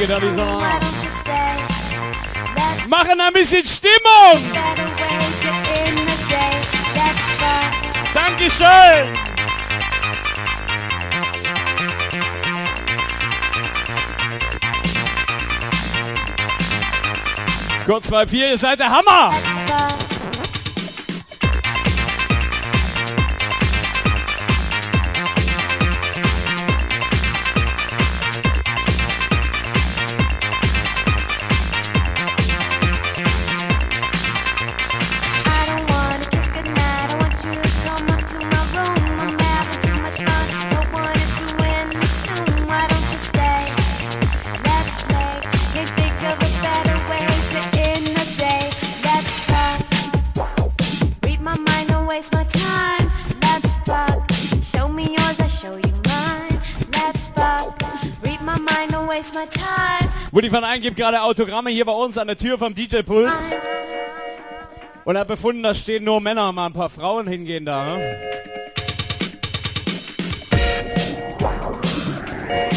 Out, Lisa. Machen ein bisschen Stimmung! Dankeschön! Kurz 2, 4, ihr seid der Hammer! Woody van Ein gibt gerade Autogramme hier bei uns an der Tür vom DJ-Pult. Und er hat befunden, da stehen nur Männer, mal ein paar Frauen hingehen da. Ne?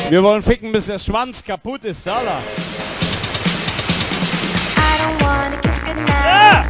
Wir wollen ficken, bis der Schwanz kaputt ist, Sala. Ja!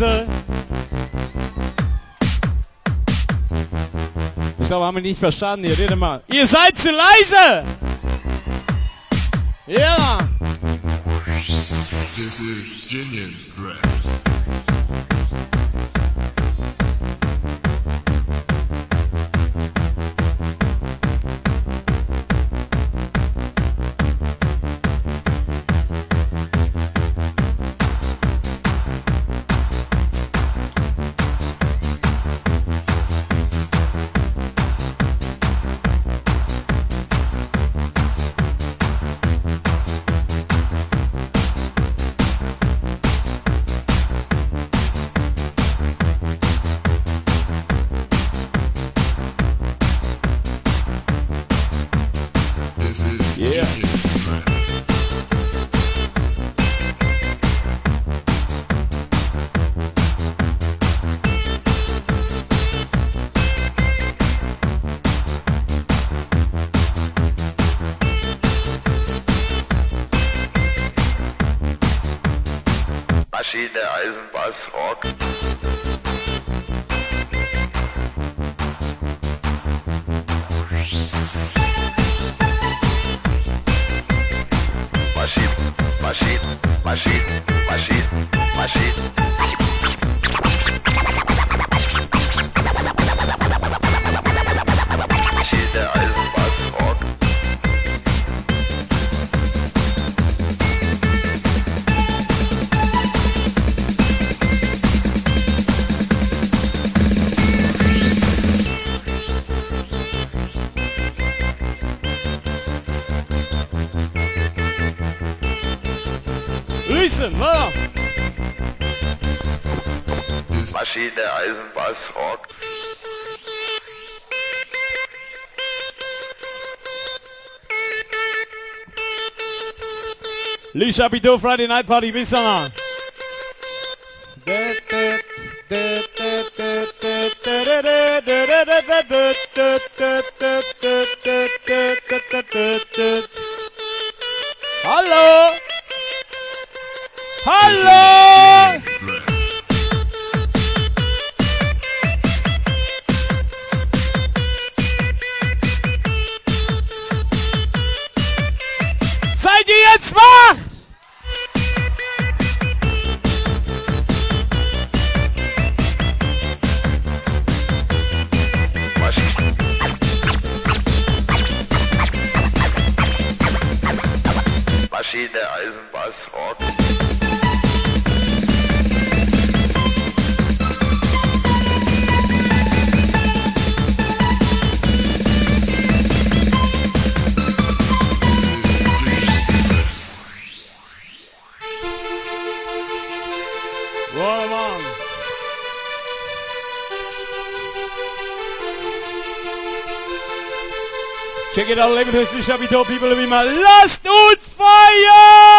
Leise. Ich glaube, haben wir nicht verstanden. Ihr redet mal. Ihr seid zu leise. Ja. This is Genius Draft. Maschine, Eisenbass, Maschine, Eisenbass, Rock. Lee Chapiteau, Friday Night Party, bis dann. Hallo! Hallo! Out, Leben durch die Shabito, people wie mal. Lasst uns feiern!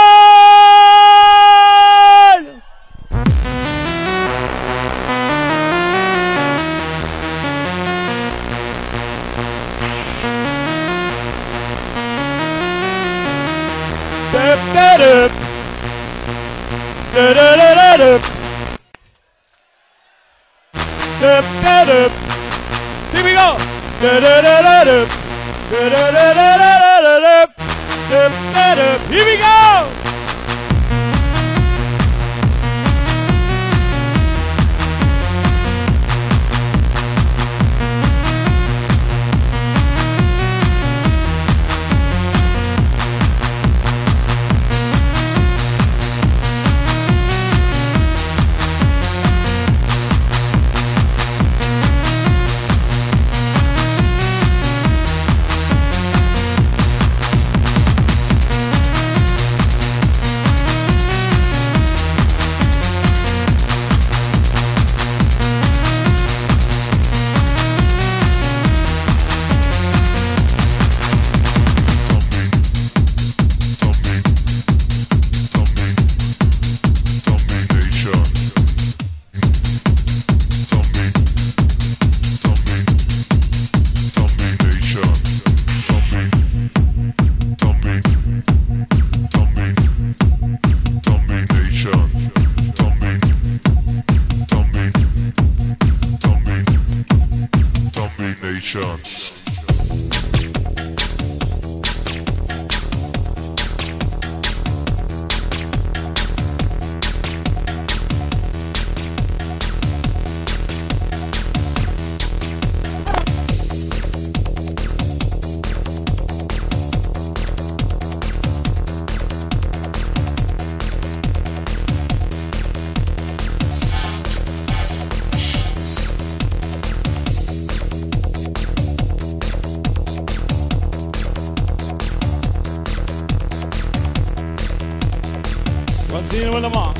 Continue with the mom.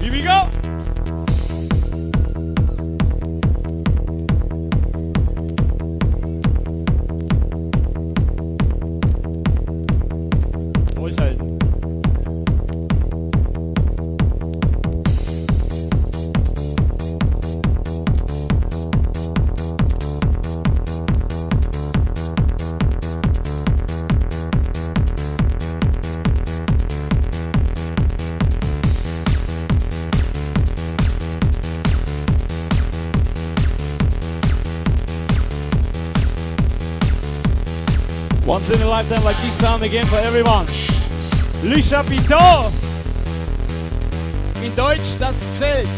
Here we go. Once in a lifetime like this sound again for everyone. Lisha Pitot. In Deutsch das Zelt.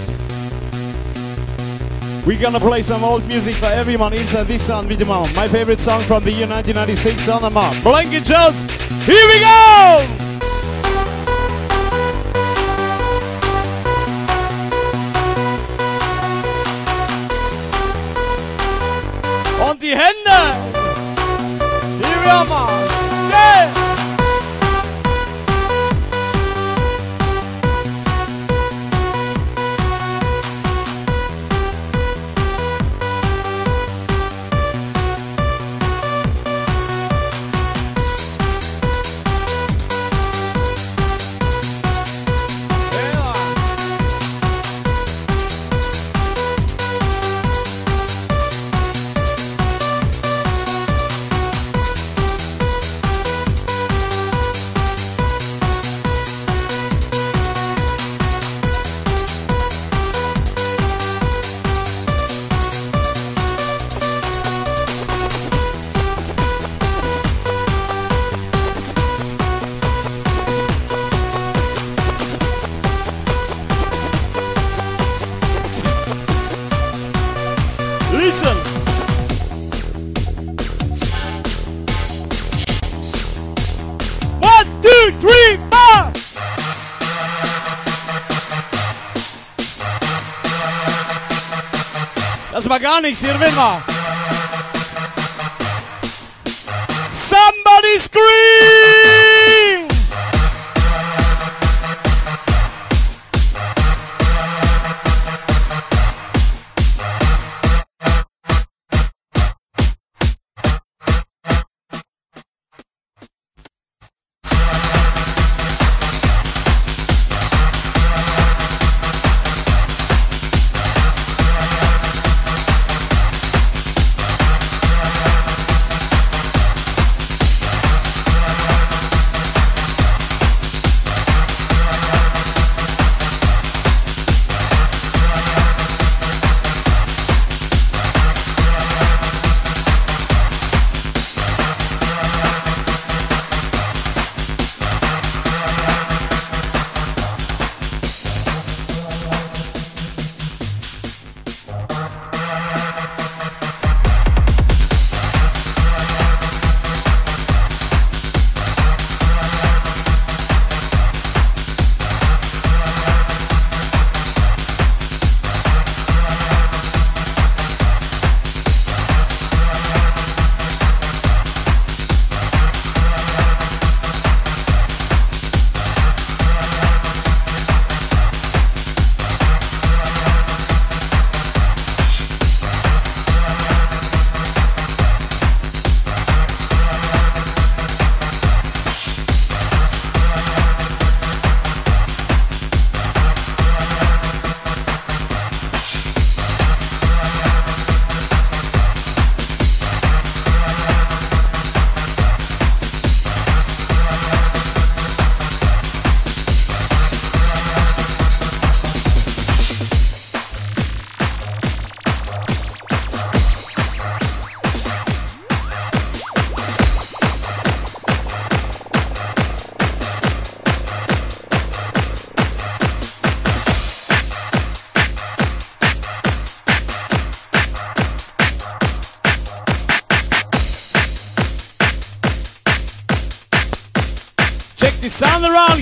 We're gonna play some old music for everyone inside this sound with the mom. My favorite song from the year 1996 on the mom. Blanket Jones. Here we go! Jānis ir vienmēr.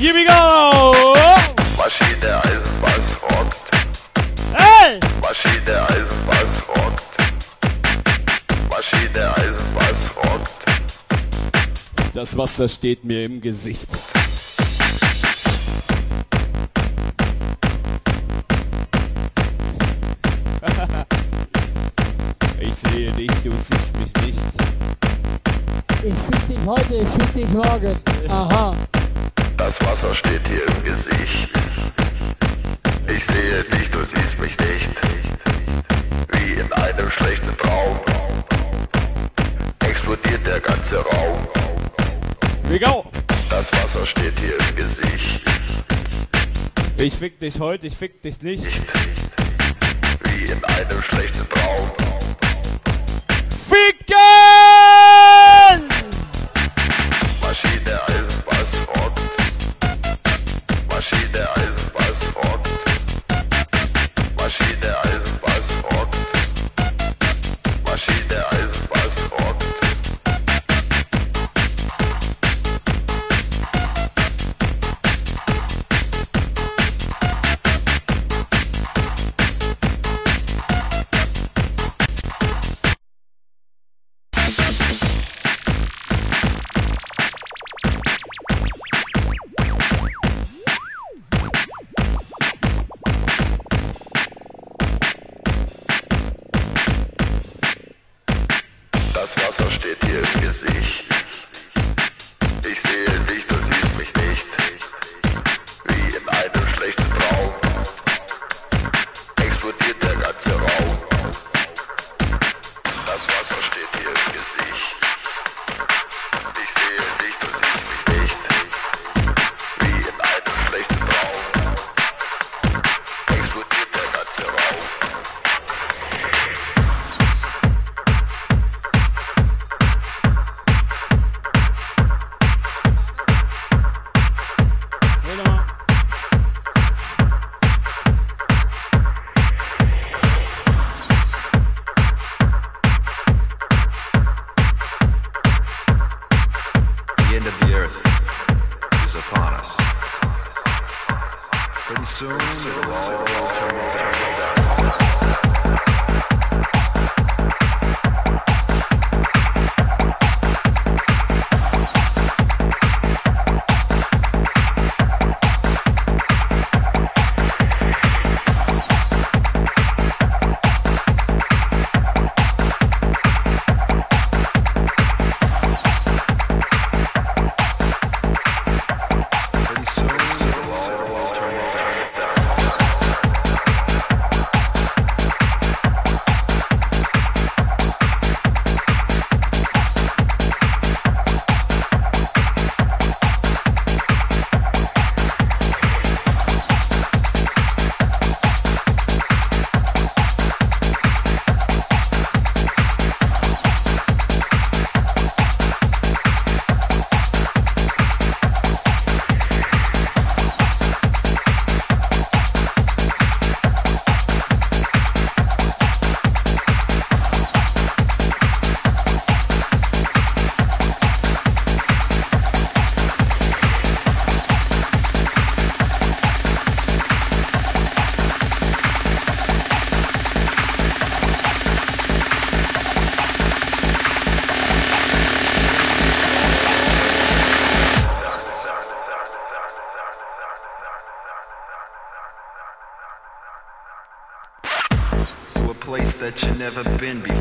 here we go! Maschine Eisenbahns Eisenbass rockt. Hey! Maschi der Eisenbass rockt. Maschi der rockt. Das Wasser steht mir im Gesicht. ich sehe dich, du siehst mich nicht. Ich sehe dich heute, ich sehe dich morgen. fick dich heute, ich fick dich nicht. Wie in einem schlechten never been before.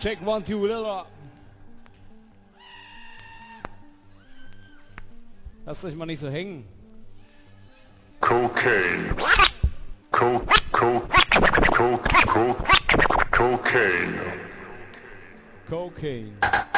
Check one, two, little. Lasst euch mal nicht so hängen. Cocaine. Co co co co cocaine. Cocaine.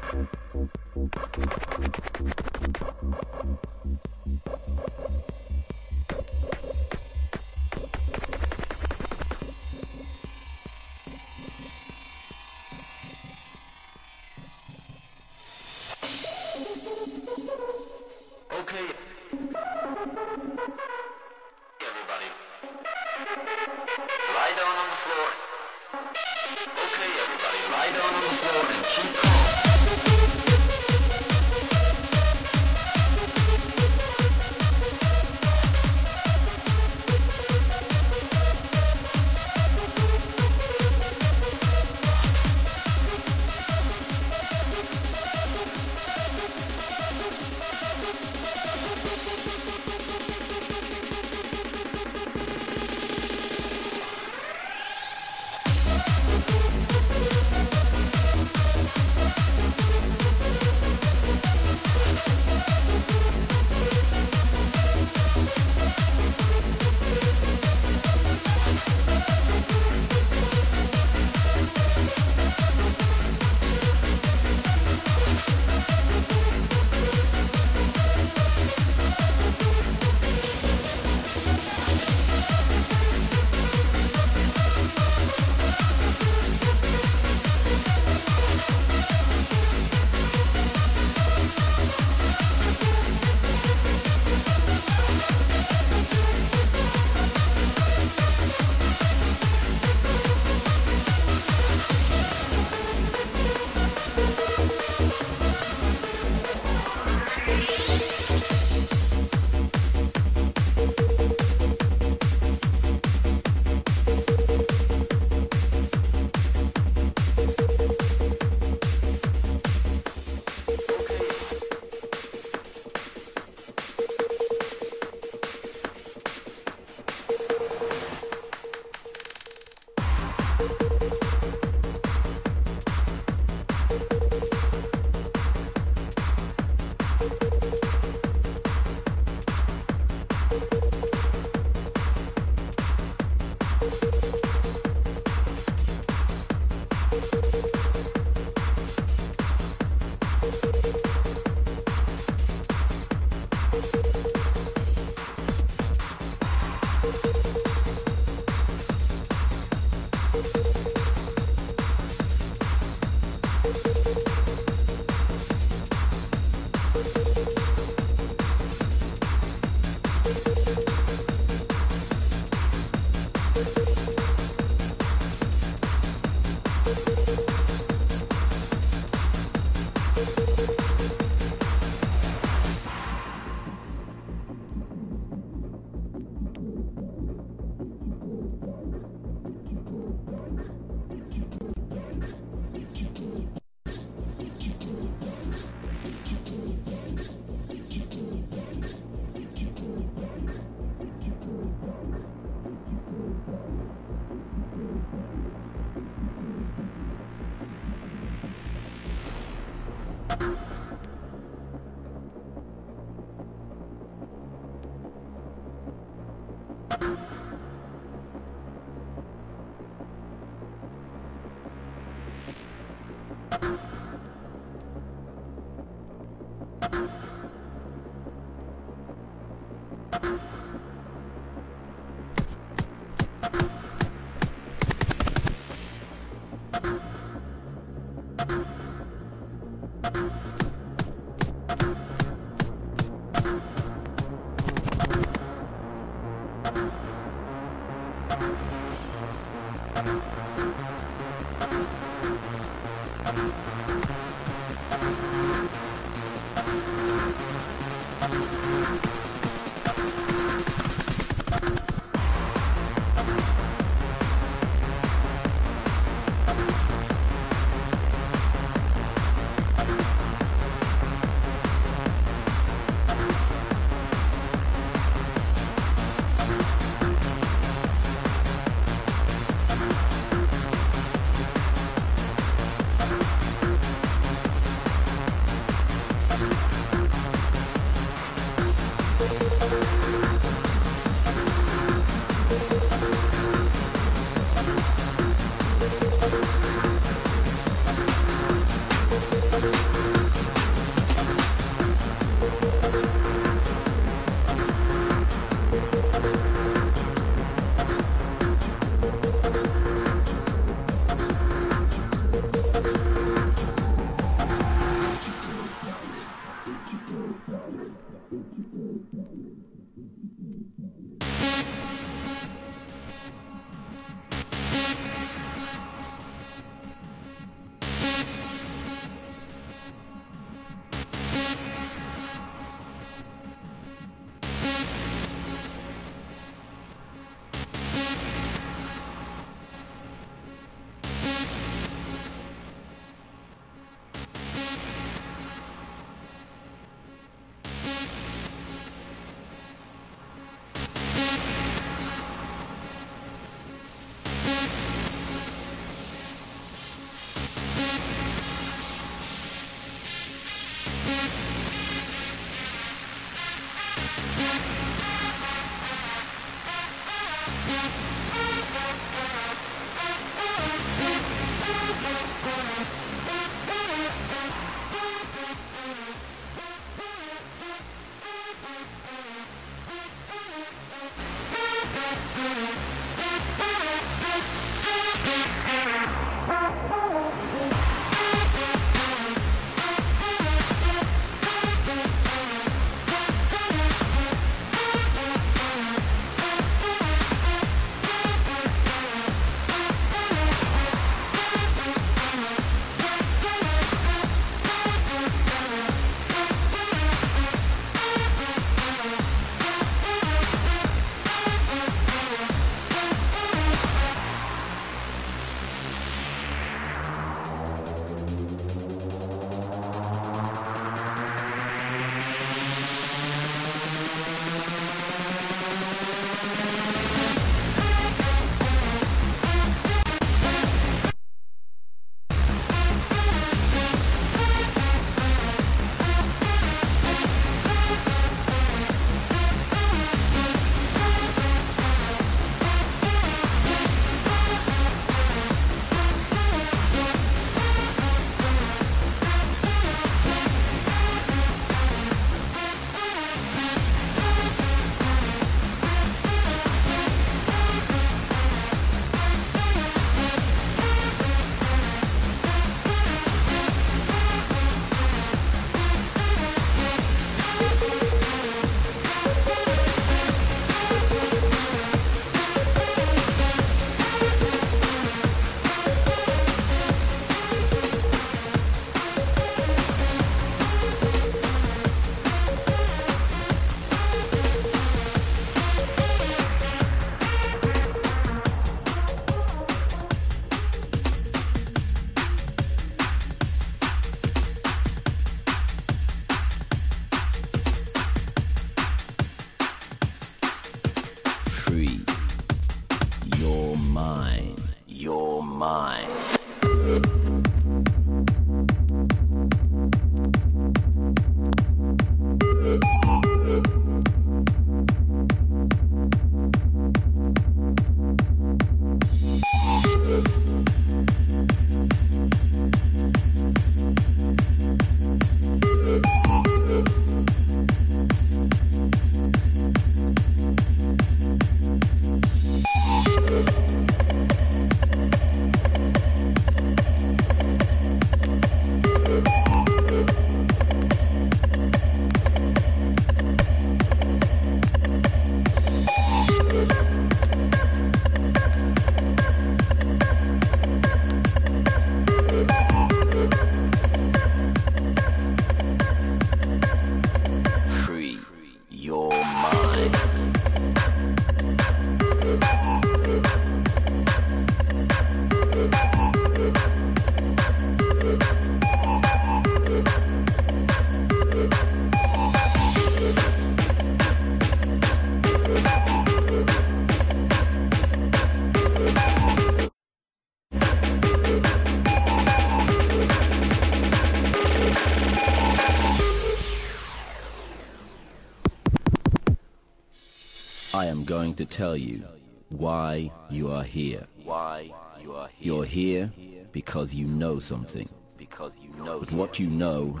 To tell you why you are here. Why you are here. You're here because you know something. Because you know. But what you know,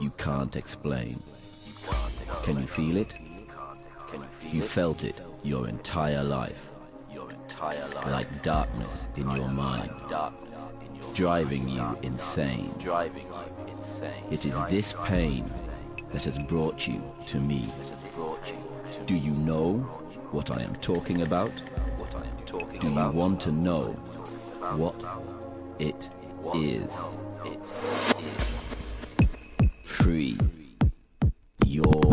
you can't explain. Can you feel it? You felt it your entire life. Your entire life. Like darkness in your mind. Driving you insane. Driving you insane. It is this pain that has brought you to me. Do you know what I am talking about? What I am talking Do you want to know what? It is free your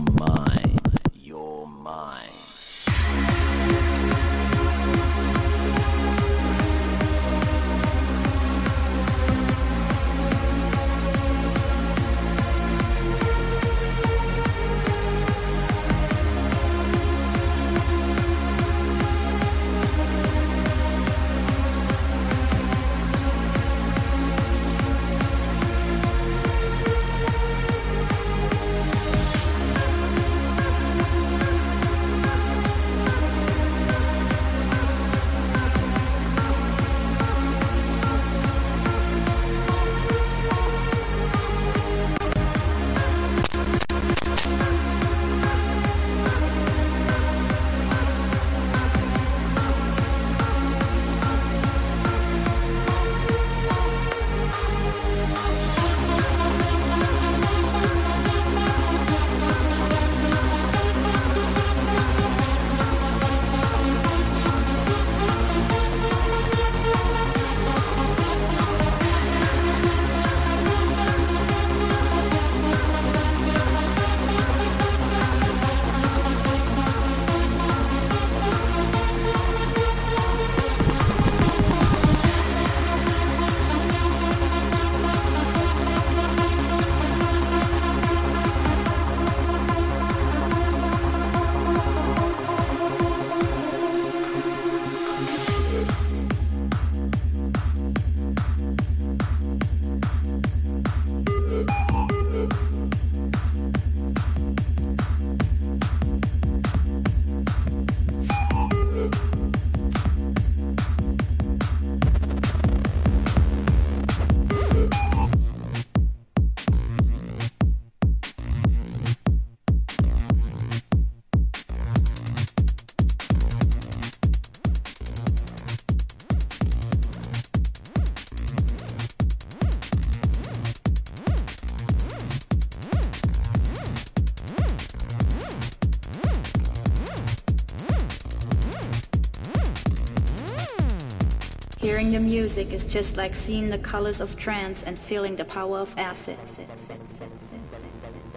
The music is just like seeing the colors of trance and feeling the power of acid.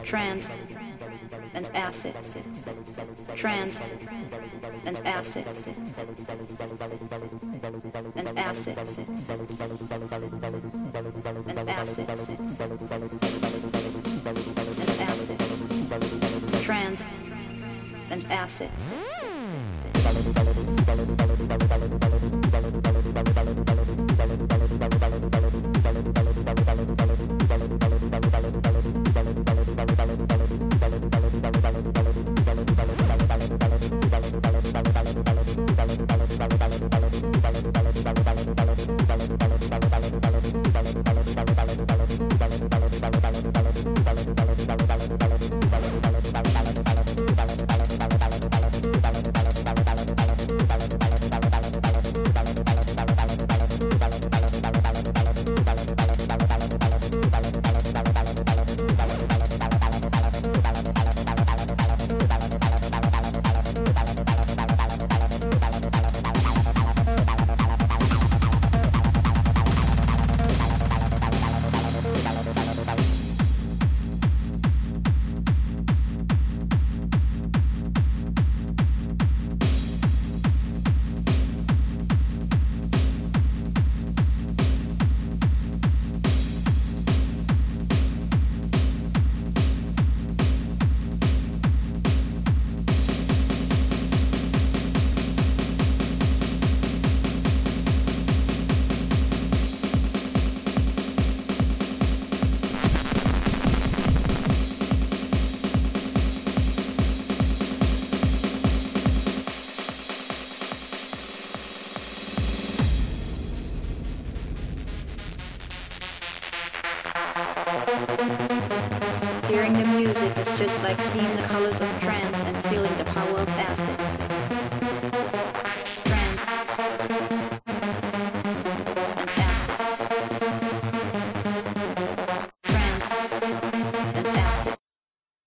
Trance and acid. Trance and acid. And acid. And acid. And acid. Trance and acid.